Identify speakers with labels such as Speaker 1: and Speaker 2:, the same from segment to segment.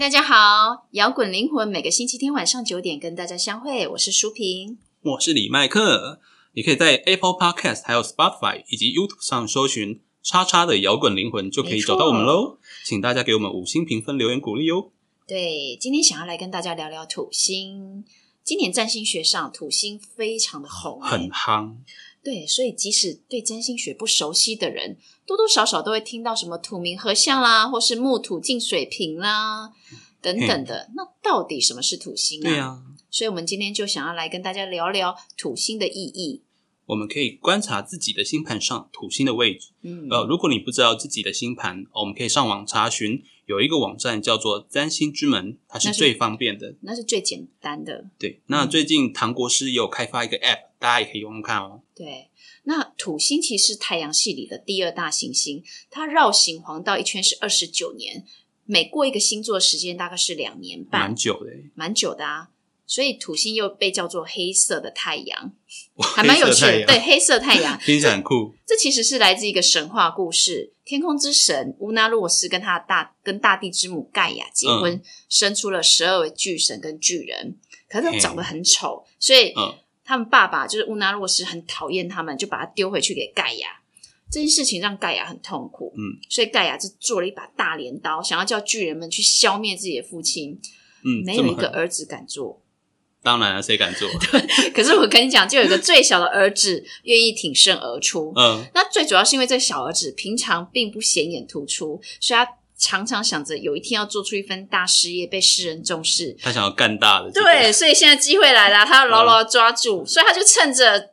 Speaker 1: 大家好！摇滚灵魂每个星期天晚上九点跟大家相会，我是舒平。
Speaker 2: 我是李麦克，你可以在 Apple Podcast、还有 Spotify 以及 YouTube 上搜寻“叉叉的摇滚灵魂”，就可以找到我们喽。请大家给我们五星评分、留言鼓励哦。
Speaker 1: 对，今天想要来跟大家聊聊土星。今年占星学上，土星非常的红、欸，
Speaker 2: 很夯。
Speaker 1: 对，所以即使对占星学不熟悉的人，多多少少都会听到什么土冥合相啦，或是木土进水平啦等等的。那到底什么是土星啊？
Speaker 2: 对啊，
Speaker 1: 所以我们今天就想要来跟大家聊聊土星的意义。
Speaker 2: 我们可以观察自己的星盘上土星的位置。
Speaker 1: 嗯，
Speaker 2: 呃，如果你不知道自己的星盘，我们可以上网查询，有一个网站叫做占星之门，它是最方便的。
Speaker 1: 那是最简单的。
Speaker 2: 对，那最近唐国师也有开发一个 App，大家也可以用用看哦。
Speaker 1: 对，那土星其实是太阳系里的第二大行星，它绕行黄道一圈是二十九年，每过一个星座的时间大概是两年半
Speaker 2: 蛮，久的欸，
Speaker 1: 蛮久的啊。所以土星又被叫做黑色的太阳，还蛮有趣的。对，黑色太阳，
Speaker 2: 听起来很酷。
Speaker 1: 这其实是来自一个神话故事。天空之神乌纳洛斯跟他的大跟大地之母盖亚结婚，
Speaker 2: 嗯
Speaker 1: 生出了十二位巨神跟巨人，可是他长得很丑，所以
Speaker 2: 嗯
Speaker 1: 他们爸爸就是乌纳洛斯很讨厌他们，就把他丢回去给盖亚。这件事情让盖亚很痛苦，
Speaker 2: 嗯，
Speaker 1: 所以盖亚就做了一把大镰刀，想要叫巨人们去消灭自己的父亲。
Speaker 2: 嗯，
Speaker 1: 没有一个儿子敢做，
Speaker 2: 当然了，谁敢做？
Speaker 1: 可是我跟你讲，就有一个最小的儿子愿意挺身而出。
Speaker 2: 嗯，
Speaker 1: 那最主要是因为这小儿子平常并不显眼突出，所以他常常想着有一天要做出一番大事业，被世人重视。
Speaker 2: 他想要干大的。
Speaker 1: 对，，所以现在机会来了，他要牢牢地抓
Speaker 2: 嗯
Speaker 1: 住，所以他就趁着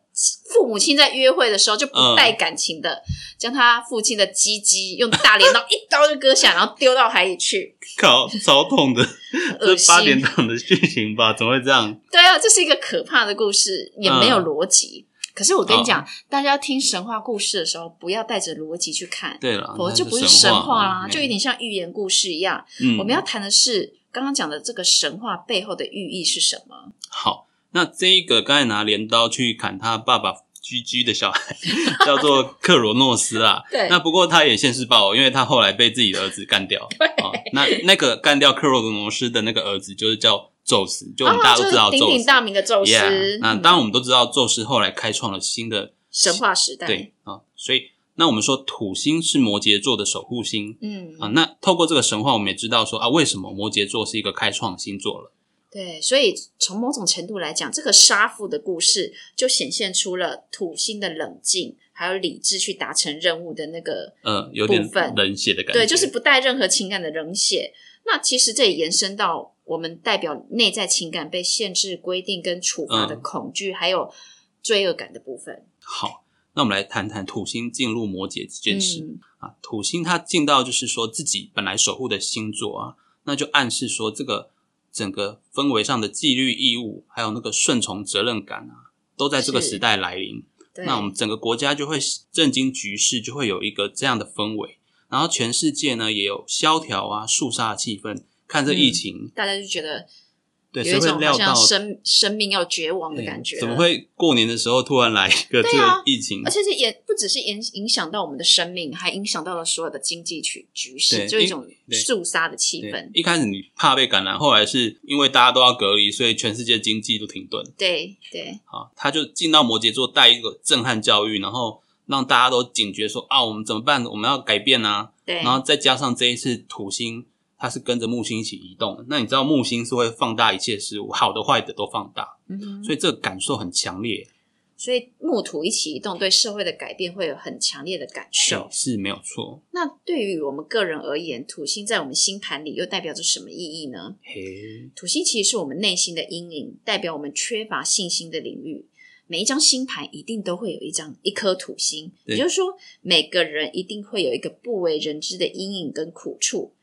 Speaker 1: 父母亲在约会的时候，就不带感情的、将他父亲的鸡鸡用大镰刀 一刀就割下，然后丢到海里去。
Speaker 2: 靠，超痛的，
Speaker 1: 恶
Speaker 2: 这八
Speaker 1: 心
Speaker 2: 点档的剧情吧？怎么会这样？
Speaker 1: 对啊，这是一个可怕的故事，也没有
Speaker 2: 嗯
Speaker 1: 逻辑。可是我跟你讲，大家要听神话故事的时候，不要带着逻辑去看，
Speaker 2: 对了，
Speaker 1: 否则就不是神话啦，
Speaker 2: 嘛
Speaker 1: 就有点像寓言故事一样。
Speaker 2: 嗯，
Speaker 1: 我们要谈的是刚刚讲的这个神话背后的寓意是什么？
Speaker 2: 好。那这一个刚才拿镰刀去砍他爸爸居居的小孩，叫做克罗诺斯啊。
Speaker 1: 对
Speaker 2: 那不过他也现世报，因为他后来被自己的儿子干掉。哦，那那个干掉克罗诺斯的那个儿子就是叫宙斯，就我们大家都知道。
Speaker 1: 鼎鼎大名的宙斯。
Speaker 2: Yeah，那
Speaker 1: 嗯
Speaker 2: 当然我们都知道宙斯后来开创了新的
Speaker 1: 神话时代。
Speaker 2: 对啊，所以那我们说土星是摩羯座的守护星
Speaker 1: 嗯
Speaker 2: 啊。那透过这个神话，我们也知道说啊，为什么摩羯座是一个开创星座了。
Speaker 1: 对，所以从某种程度来讲，这个杀父的故事就显现出了土星的冷静，还有理智去达成任务的那个
Speaker 2: 嗯，有点冷血的感觉。
Speaker 1: 对，就是不带任何情感的冷血。那其实这也延伸到我们代表内在情感被限制、规定跟处罚的
Speaker 2: 嗯
Speaker 1: 恐惧，还有罪恶感的部分。
Speaker 2: 好。那我们来谈谈土星进入摩羯这件事、
Speaker 1: 嗯
Speaker 2: 啊。土星它进到就是说自己本来守护的星座啊，那就暗示说这个整个氛围上的纪律义务，还有那个顺从责任感啊，都在这个
Speaker 1: 是
Speaker 2: 时代来临。
Speaker 1: 对，
Speaker 2: 那我们整个国家就会震惊局势，就会有一个这样的氛围。然后全世界呢也有萧条啊、肃杀的气氛。看这疫情，
Speaker 1: 大家就觉得
Speaker 2: 对，
Speaker 1: 有
Speaker 2: 谁
Speaker 1: 一种好像生生命要绝亡的感觉了，
Speaker 2: 怎么会过年的时候突然来一个这个疫情？
Speaker 1: 而且是也不只是影影响到我们的生命，还影响到了所有的经济局局势，就一种
Speaker 2: 对
Speaker 1: 肃杀的气氛。
Speaker 2: 一开始你怕被感染，后来是因为大家都要隔离，所以全世界经济都停顿。
Speaker 1: 对对
Speaker 2: 好，他就进到摩羯座带一个震撼教育，然后让大家都警觉说啊，我们怎么办？我们要改变啊！
Speaker 1: 对，
Speaker 2: 然后再加上这一次土星，它是跟着木星一起移动。那你知道木星是会放大一切事物，好的坏的都放大，
Speaker 1: 嗯
Speaker 2: 所以这个感受很强烈。
Speaker 1: 所以木土一起移动，对社会的改变会有很强烈的感受。
Speaker 2: 是没有错。
Speaker 1: 那对于我们个人而言，土星在我们星盘里又代表着什么意义呢？
Speaker 2: 嘿，
Speaker 1: 土星其实是我们内心的阴影，代表我们缺乏信心的领域。每一张星盘一定都会有一张一颗土星，也就是说，每个人一定会有一个不为人知的阴影跟苦处。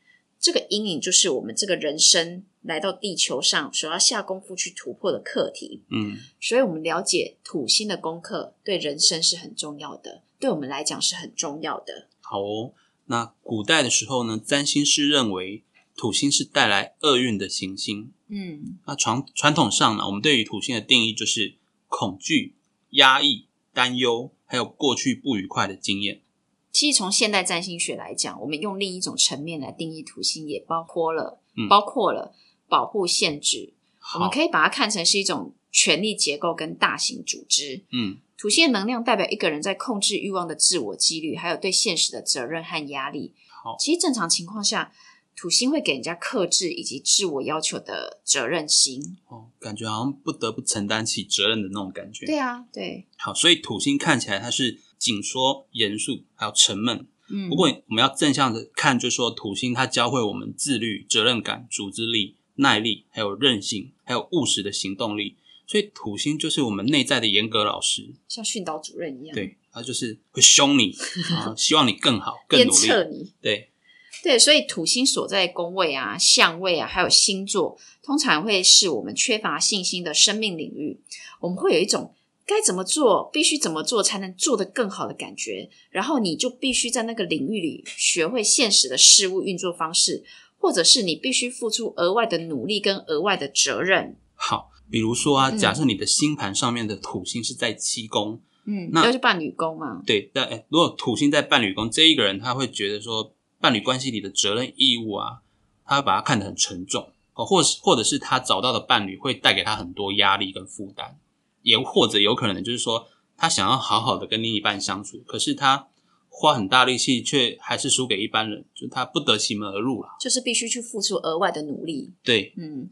Speaker 1: 这个阴影就是我们这个人生来到地球上所要下功夫去突破的课题。
Speaker 2: 嗯，
Speaker 1: 所以，我们了解土星的功课对人生是很重要的，对我们来讲是很重要的。
Speaker 2: 好哦。那古代的时候呢，占星师认为土星是带来厄运的行星。
Speaker 1: 嗯
Speaker 2: 那传传统上呢，我们对于土星的定义就是恐惧、压抑、担忧，还有过去不愉快的经验。
Speaker 1: 其实从现代占星学来讲，我们用另一种层面来定义土星，也包括了、
Speaker 2: 嗯
Speaker 1: 包括了保护、限制。我们，可以把它看成是一种权力结构跟大型组织。
Speaker 2: 嗯
Speaker 1: 土星的能量代表一个人在控制欲望的自我几率，还有对现实的责任和压力。
Speaker 2: 好
Speaker 1: 其实正常情况下，土星会给人家克制以及自我要求的责任心。
Speaker 2: 哦，感觉好像不得不承担起责任的那种感觉。
Speaker 1: 对啊，对，
Speaker 2: 好，所以土星看起来它是紧缩、严肃，还有沉闷。
Speaker 1: 嗯，
Speaker 2: 不过我们要正向的看，就是说土星它教会我们自律、责任感、组织力、耐力，还有韧性，还有务实的行动力。所以土星就是我们内在的严格老师，
Speaker 1: 像训导主任一样，，
Speaker 2: 对，他就是会凶你，啊，希望你更好、更努力。
Speaker 1: 策你。
Speaker 2: 对，
Speaker 1: 对，所以土星所在宫位啊、相位啊，还有星座，通常会是我们缺乏信心的生命领域。我们会有一种该怎么做，必须怎么做才能做得更好的感觉，然后你就必须在那个领域里学会现实的事物运作方式，或者是你必须付出额外的努力跟额外的责任。
Speaker 2: 好，比如说啊，
Speaker 1: 嗯
Speaker 2: 假设你的星盘上面的土星是在七宫，
Speaker 1: 嗯，
Speaker 2: 那
Speaker 1: 要去办女工嘛？
Speaker 2: 对，但哎如果土星在伴侣宫，这一个人他会觉得说，伴侣关系里的责任义务啊，他会把它看得很沉重哦，或是或者是他找到的伴侣会带给他很多压力跟负担，也或者有可能就是说，他想要好好的跟另一半相处，可是他花很大力气，却还是输给一般人，就他不得其门而入了。
Speaker 1: 就是必须去付出额外的努力。
Speaker 2: 对，
Speaker 1: 嗯，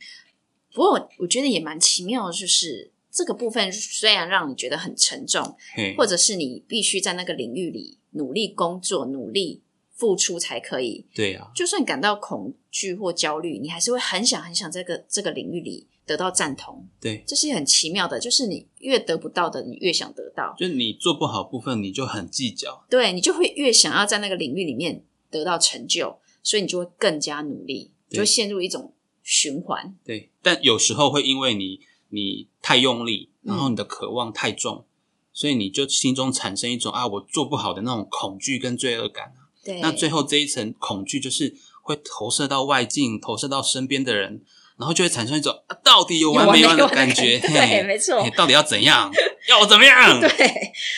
Speaker 1: 不过我觉得也蛮奇妙的，就是这个部分虽然让你觉得很沉重，或者是你必须在那个领域里努力工作、努力付出才可以。
Speaker 2: 对啊，
Speaker 1: 就算感到恐惧或焦虑，你还是会很想很想这个这个领域里得到赞同。
Speaker 2: 对，
Speaker 1: 这是很奇妙的，就是你越得不到的，你越想得到，
Speaker 2: 就是你做不好部分，你就很计较。
Speaker 1: 对你就会越想要在那个领域里面得到成就，所以你就会更加努力，
Speaker 2: 对
Speaker 1: 就会陷入一种循环。
Speaker 2: 对，但有时候会因为你你太用力，然
Speaker 1: 嗯
Speaker 2: 后你的渴望太重，所以你就心中产生一种啊我做不好的那种恐惧跟罪恶感。
Speaker 1: 对，
Speaker 2: 那最后这一层恐惧就是会投射到外境，投射到身边的人，然后就会产生一种、啊、到底有完没完的感觉。
Speaker 1: 对，
Speaker 2: 嘿
Speaker 1: 没错
Speaker 2: 嘿，到底要怎样？要我怎么样？
Speaker 1: 对，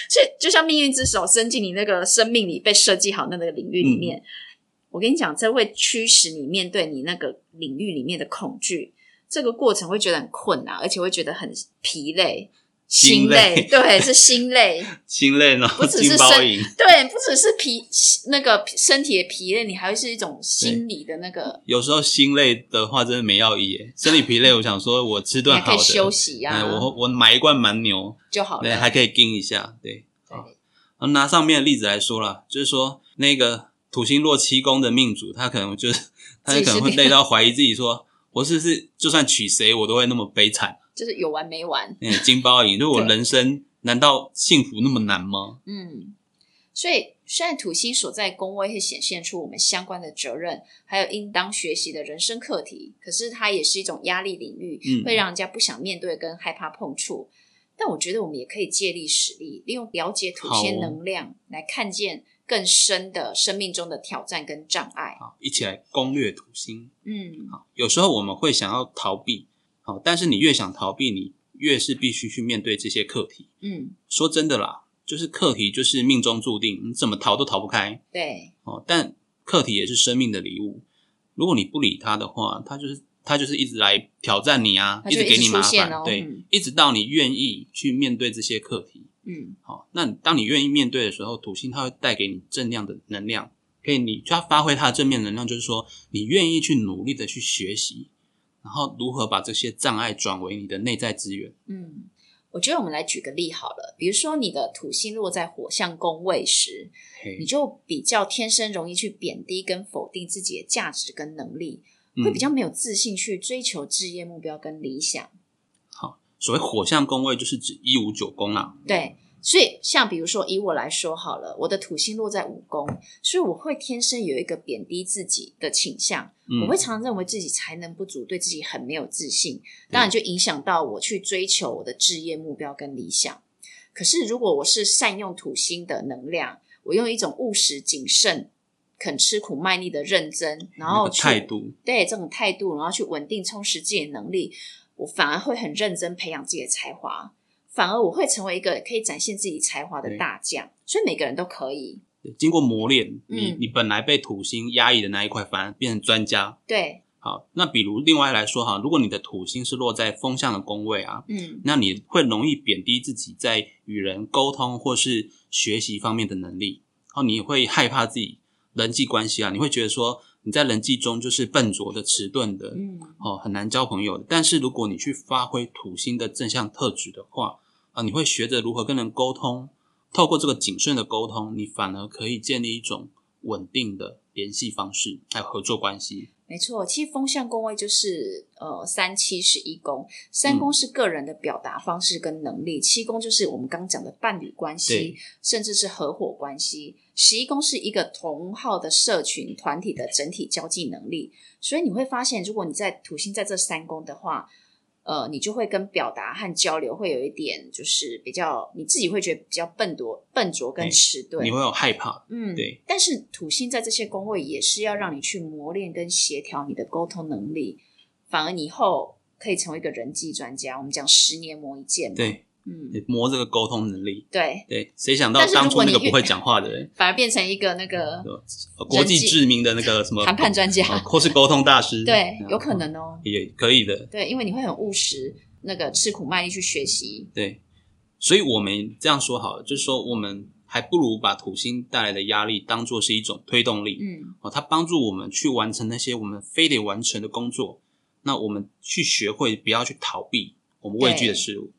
Speaker 1: 所以就像命运之手伸进你那个生命里被设计好那个领域里面，我跟你讲，这会驱使你面对你那个领域里面的恐惧，这个过程会觉得很困难，而且会觉得很疲累、心
Speaker 2: 心累
Speaker 1: 累，对，是心累，
Speaker 2: 心累呢，
Speaker 1: 不只是身
Speaker 2: 银。
Speaker 1: 对，不只是疲那个身体的疲累，你还会是一种心理的那个，
Speaker 2: 有时候心累的话，真的没药医耶。身体疲累，我想说我吃
Speaker 1: 你还可以
Speaker 2: 顿好的，
Speaker 1: 休息啊，
Speaker 2: 哎，我我买一罐蛮牛，
Speaker 1: 就好了，
Speaker 2: 还可以盯一下，对。
Speaker 1: 对
Speaker 2: 好拿上面的例子来说啦，就是说那个土星落七宫的命主，他可能就是他
Speaker 1: 就
Speaker 2: 可能会累到怀疑自己说，我是不是就算娶谁，我都会那么悲惨？
Speaker 1: 就是有完没完。
Speaker 2: 嗯，金包银，就我人生难道幸福那么难吗？
Speaker 1: 嗯，所以虽然土星所在宫位会显现出我们相关的责任，还有应当学习的人生课题，可是它也是一种压力领域，
Speaker 2: 嗯
Speaker 1: 会让人家不想面对跟害怕碰触。但我觉得我们也可以借力使力，利用了解土星能量来看见更深的生命中的挑战跟障碍。
Speaker 2: 好，一起来攻略土星。
Speaker 1: 嗯，
Speaker 2: 好，有时候我们会想要逃避，好，但是你越想逃避，你越是必须去面对这些课题。
Speaker 1: 嗯，
Speaker 2: 说真的啦，就是课题就是命中注定，你怎么逃都逃不开。
Speaker 1: 对，
Speaker 2: 哦，但课题也是生命的礼物。如果你不理他的话，他就是他就是一直来挑战你啊，
Speaker 1: 一直
Speaker 2: 直给你麻烦，
Speaker 1: 哦
Speaker 2: 对，
Speaker 1: 嗯
Speaker 2: 一直到你愿意去面对这些课题。
Speaker 1: 嗯，
Speaker 2: 好、那当你愿意面对的时候，土星它会带给你正量的能量，可以你就要发挥它的正面能量，就是说你愿意去努力的去学习，然后如何把这些障碍转为你的内在资源。
Speaker 1: 嗯，我觉得我们来举个例好了，比如说你的土星落在火象宫位时，
Speaker 2: 嘿
Speaker 1: 你就比较天生容易去贬低跟否定自己的价值跟能力，
Speaker 2: 嗯
Speaker 1: 会比较没有自信去追求置业目标跟理想。
Speaker 2: 好，所谓火象宫位就是指一五九宫啊。
Speaker 1: 对，所以，像比如说以我来说好了，我的土星落在五宫，所以我会天生有一个贬低自己的倾向，
Speaker 2: 嗯。
Speaker 1: 我会常常认为自己才能不足，对自己很没有自信，当然就影响到我去追求我的置业目标跟理想。可是，如果我是善用土星的能量，我用一种务实谨慎、肯吃苦卖力的认真，然
Speaker 2: 那个
Speaker 1: 后去
Speaker 2: 态度，
Speaker 1: 对这种态度，然后去稳定充实自己的能力，我反而会很认真培养自己的才华，反而我会成为一个可以展现自己才华的大将。所以每个人都可以，
Speaker 2: 经过磨练，你
Speaker 1: 嗯
Speaker 2: 你本来被土星压抑的那一块，反而变成专家。
Speaker 1: 对，
Speaker 2: 好，那比如另外来说哈，如果你的土星是落在风象的宫位啊，
Speaker 1: 嗯，
Speaker 2: 那你会容易贬低自己在与人沟通或是学习方面的能力，然后你会害怕自己人际关系啊，你会觉得说你在人际中就是笨拙的、迟钝的，
Speaker 1: 嗯，
Speaker 2: 哦，很难交朋友的。但是如果你去发挥土星的正向特质的话，啊，你会学着如何跟人沟通，透过这个谨慎的沟通，你反而可以建立一种稳定的联系方式，还有合作关系。
Speaker 1: 没错。其实风象宫位就是呃三七十一宫，三宫是个人的表达方式跟能力，七宫就是我们刚讲的伴侣关系，甚至是合伙关系，十一宫是一个同号的社群团体的整体交际能力。所以你会发现，如果你在土星在这三宫的话，呃，你就会跟表达和交流会有一点，就是比较你自己会觉得比较笨拙、笨拙跟
Speaker 2: 哎
Speaker 1: 迟钝
Speaker 2: 你。会有害怕，
Speaker 1: 嗯，
Speaker 2: 对。
Speaker 1: 但是土星在这些宫位也是要让你去磨练跟协调你的沟通能力，反而你以后可以成为一个人际专家。我们讲十年磨一剑，
Speaker 2: 对，
Speaker 1: 嗯，
Speaker 2: 磨这个沟通能力。
Speaker 1: 对，
Speaker 2: 对，谁想到当初那个不会讲话的人，
Speaker 1: 反而变成一个那个
Speaker 2: 呃国际知名的那个什么
Speaker 1: 谈判专家，
Speaker 2: 哦或是沟通大师，
Speaker 1: 对，
Speaker 2: 嗯
Speaker 1: 有可能哦，
Speaker 2: 也可以的。
Speaker 1: 对，因为你会很务实，那个吃苦卖力去学习，
Speaker 2: 对，所以我们这样说好了，就是说我们还不如把土星带来的压力当做是一种推动力，
Speaker 1: 嗯，
Speaker 2: 哦，它帮助我们去完成那些我们非得完成的工作。那我们去学会不要去逃避我们畏惧的事物，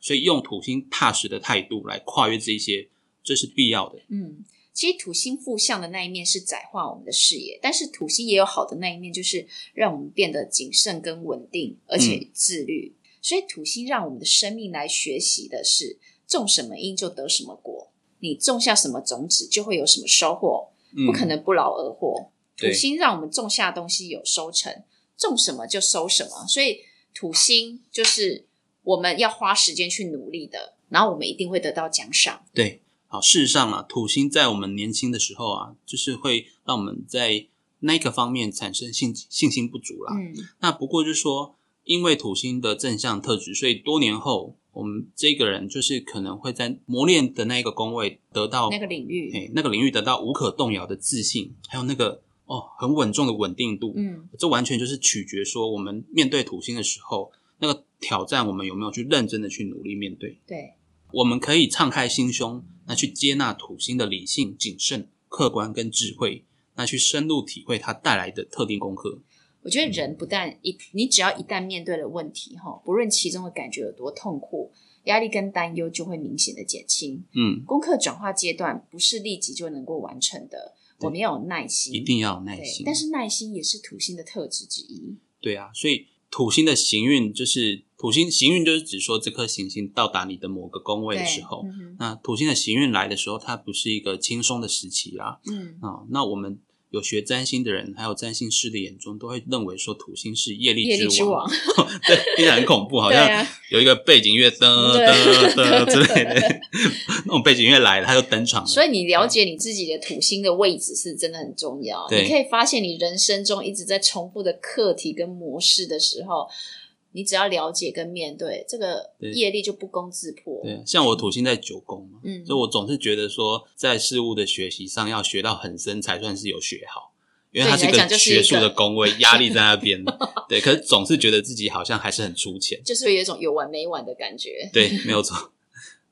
Speaker 2: 所以用土星踏实的态度来跨越这一些，这是必要的。
Speaker 1: 嗯，其实土星负向的那一面是窄化我们的视野，但是土星也有好的那一面，就是让我们变得谨慎跟稳定，而且自律。所以土星让我们的生命来学习的是种什么因就得什么果，你种下什么种子就会有什么收获，
Speaker 2: 嗯
Speaker 1: 不可能不劳而获。土星让我们种下东西有收成，种什么就收什么，所以土星就是我们要花时间去努力的，然后我们一定会得到奖赏。
Speaker 2: 对，好，事实上啊，土星在我们年轻的时候啊，就是会让我们在那个方面产生信信心不足啦。
Speaker 1: 嗯，
Speaker 2: 那不过就是说，因为土星的正向特质，所以多年后，我们这个人就是可能会在磨练的那个工位得到
Speaker 1: 那个领域，
Speaker 2: 哎那个领域得到无可动摇的自信，还有那个哦很稳重的稳定度。
Speaker 1: 嗯，
Speaker 2: 这完全就是取决说我们面对土星的时候，那个挑战我们有没有去认真的去努力面对。
Speaker 1: 对，
Speaker 2: 我们可以敞开心胸，那去接纳土星的理性、谨慎、客观跟智慧，那去深入体会它带来的特定功课。
Speaker 1: 我觉得人不但一，你只要一旦面对了问题，哈，不论其中的感觉有多痛苦，压力跟担忧就会明显的减轻。
Speaker 2: 嗯，
Speaker 1: 功课转化阶段不是立即就能够完成的，我们要有耐心，
Speaker 2: 一定要有耐心。
Speaker 1: 但是耐心也是土星的特质之一。
Speaker 2: 对啊，所以土星的行运就是土星行运，就是指说这颗行星到达你的某个宫位的时候，
Speaker 1: 嗯
Speaker 2: 那土星的行运来的时候，它不是一个轻松的时期啊。
Speaker 1: 嗯，
Speaker 2: 啊、那我们有学占星的人，还有占星师的眼中，都会认为说土星是业力
Speaker 1: 业力之
Speaker 2: 王，
Speaker 1: 王，
Speaker 2: 对，听起来很恐怖，好像
Speaker 1: 啊，
Speaker 2: 有一个背景乐噔
Speaker 1: 对
Speaker 2: 噔噔之类的那种背景乐来了，它就登场了。
Speaker 1: 所以你了解你自己的土星的位置是真的很重要。
Speaker 2: 对
Speaker 1: 你可以发现你人生中一直在重复的课题跟模式的时候，你只要了解跟面对，这个业力就不攻自破。
Speaker 2: 对，像我土星在九宫嘛，
Speaker 1: 嗯
Speaker 2: 所以我总是觉得说，在事物的学习上要学到很深才算是有学好，因为它是个
Speaker 1: 就是
Speaker 2: 学术的工位，压力在那边。对，可是总是觉得自己好像还是很粗浅。
Speaker 1: 就是有一种有完没完的感觉。
Speaker 2: 对，没有错。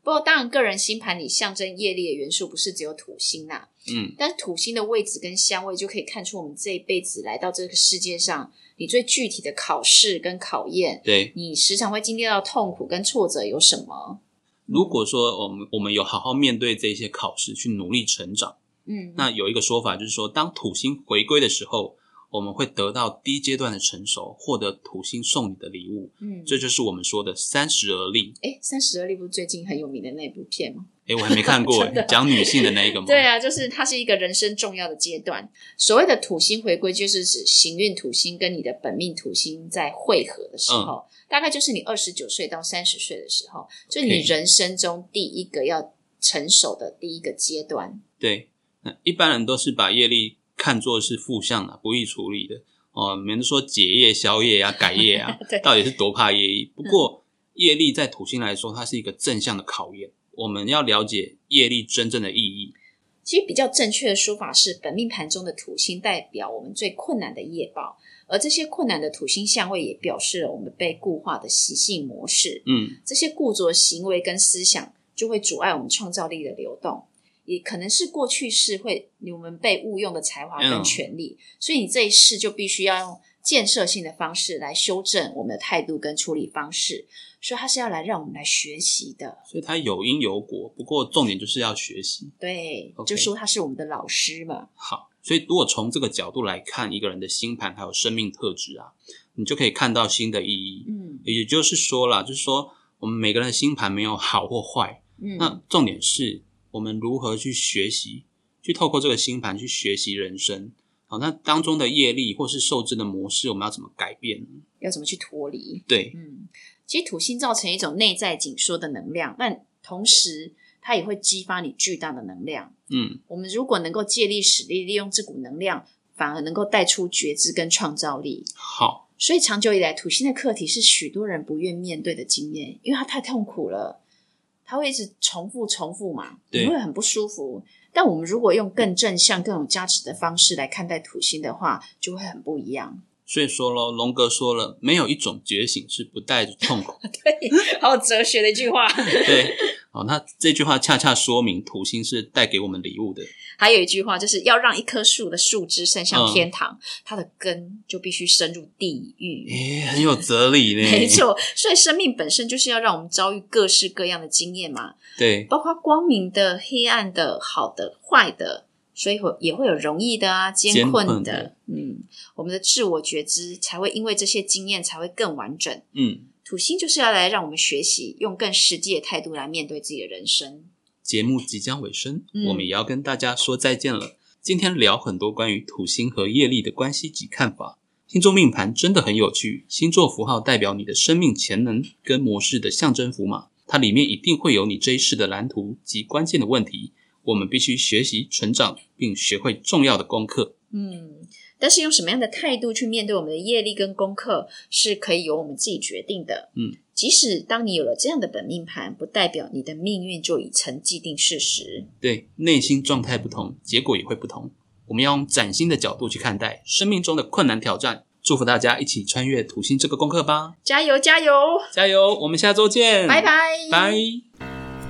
Speaker 1: 不过，当然，个人星盘里象征业力的元素不是只有土星呐、
Speaker 2: 嗯，
Speaker 1: 但是土星的位置跟相位就可以看出我们这一辈子来到这个世界上，你最具体的考试跟考验，
Speaker 2: 对。
Speaker 1: 你时常会经历到痛苦跟挫折有什么？
Speaker 2: 如果说我们我们有好好面对这些考试，去努力成长，
Speaker 1: 嗯，
Speaker 2: 那有一个说法就是说，当土星回归的时候，我们会得到低阶段的成熟，获得土星送你的礼物。
Speaker 1: 嗯，
Speaker 2: 这就是我们说的三十而立。
Speaker 1: 哎，三十而立不是最近很有名的那部片吗？
Speaker 2: 哎，我还没看过 讲女性的那一个吗？
Speaker 1: 对啊，就是它是一个人生重要的阶段。所谓的土星回归，就是指行运土星跟你的本命土星在汇合的时候，大概就是你二十九岁到三十岁的时候，就是你人生中第一个要成熟的第一个阶段。
Speaker 2: 对，那一般人都是把业力看作是负向的、不易处理的哦。免得说解业、消业啊、改业啊
Speaker 1: 对，
Speaker 2: 到底是多怕业力？不过业力在土星来说，它是一个正向的考验。我们要了解业力真正的意义。
Speaker 1: 其实比较正确的说法是，本命盘中的土星代表我们最困难的业报，而这些困难的土星相位也表示了我们被固化的习性模式。
Speaker 2: 嗯，
Speaker 1: 这些固着行为跟思想就会阻碍我们创造力的流动，也可能是过去式会我们被误用的才华跟
Speaker 2: 嗯
Speaker 1: 权利，所以你这一世就必须要用建设性的方式来修正我们的态度跟处理方式，所以它是要来让我们来学习的。
Speaker 2: 所以它有因有果。不过重点就是要学习。
Speaker 1: 对就说他是我们的老师嘛。
Speaker 2: 好，所以如果从这个角度来看一个人的星盘还有生命特质啊，你就可以看到新的意义。
Speaker 1: 嗯
Speaker 2: 也就是说啦，就是说我们每个人的星盘没有好或坏，
Speaker 1: 嗯，
Speaker 2: 那重点是我们如何去学习，去透过这个星盘去学习人生。好，那当中的业力或是受制的模式，我们要怎么改变呢？
Speaker 1: 要怎么去脱离？
Speaker 2: 对，
Speaker 1: 嗯，其实土星造成一种内在紧缩的能量，但同时它也会激发你巨大的能量。
Speaker 2: 嗯，
Speaker 1: 我们如果能够借力使力，利用这股能量，反而能够带出觉知跟创造力。
Speaker 2: 好，
Speaker 1: 所以长久以来，土星的课题是许多人不愿面对的经验，因为它太痛苦了，它会一直重复重复嘛，
Speaker 2: 对
Speaker 1: 你会很不舒服。但我们如果用更正向、更有价值的方式来看待土星的话，就会很不一样。
Speaker 2: 所以说咯，龙哥说了，没有一种觉醒是不带着痛苦。
Speaker 1: 对，好有哲学的一句话。
Speaker 2: 对，好，那这句话恰恰说明土星是带给我们礼物的。
Speaker 1: 还有一句话，就是要让一棵树的树枝伸向
Speaker 2: 嗯
Speaker 1: 天堂，它的根就必须深入地狱。
Speaker 2: 诶，很有哲理呢。
Speaker 1: 没，错，所以生命本身就是要让我们遭遇各式各样的经验嘛，
Speaker 2: 对，
Speaker 1: 包括光明的、黑暗的、好的、坏的，所以会也会有容易的啊、艰
Speaker 2: 艰
Speaker 1: 困的。
Speaker 2: 困的
Speaker 1: 嗯，我们的自我觉知才会因为这些经验才会更完整。
Speaker 2: 嗯，
Speaker 1: 土星就是要来让我们学习，用更实际的态度来面对自己的人生。
Speaker 2: 节目即将尾声，
Speaker 1: 嗯
Speaker 2: 我们也要跟大家说再见了。今天聊很多关于土星和业力的关系及看法。星座命盘真的很有趣，星座符号代表你的生命潜能跟模式的象征符码，它里面一定会有你这一世的蓝图及关键的问题。我们必须学习成长，并学会重要的功课。
Speaker 1: 嗯，但是用什么样的态度去面对我们的业力跟功课，是可以由我们自己决定的。
Speaker 2: 嗯，
Speaker 1: 即使当你有了这样的本命盘，不代表你的命运就已成既定事实。
Speaker 2: 对，内心状态不同，结果也会不同。我们要用崭新的角度去看待生命中的困难挑战。祝福大家一起穿越土星这个功课吧！
Speaker 1: 加油，加油！
Speaker 2: 加油！我们下周见，
Speaker 1: 拜拜，
Speaker 2: 拜。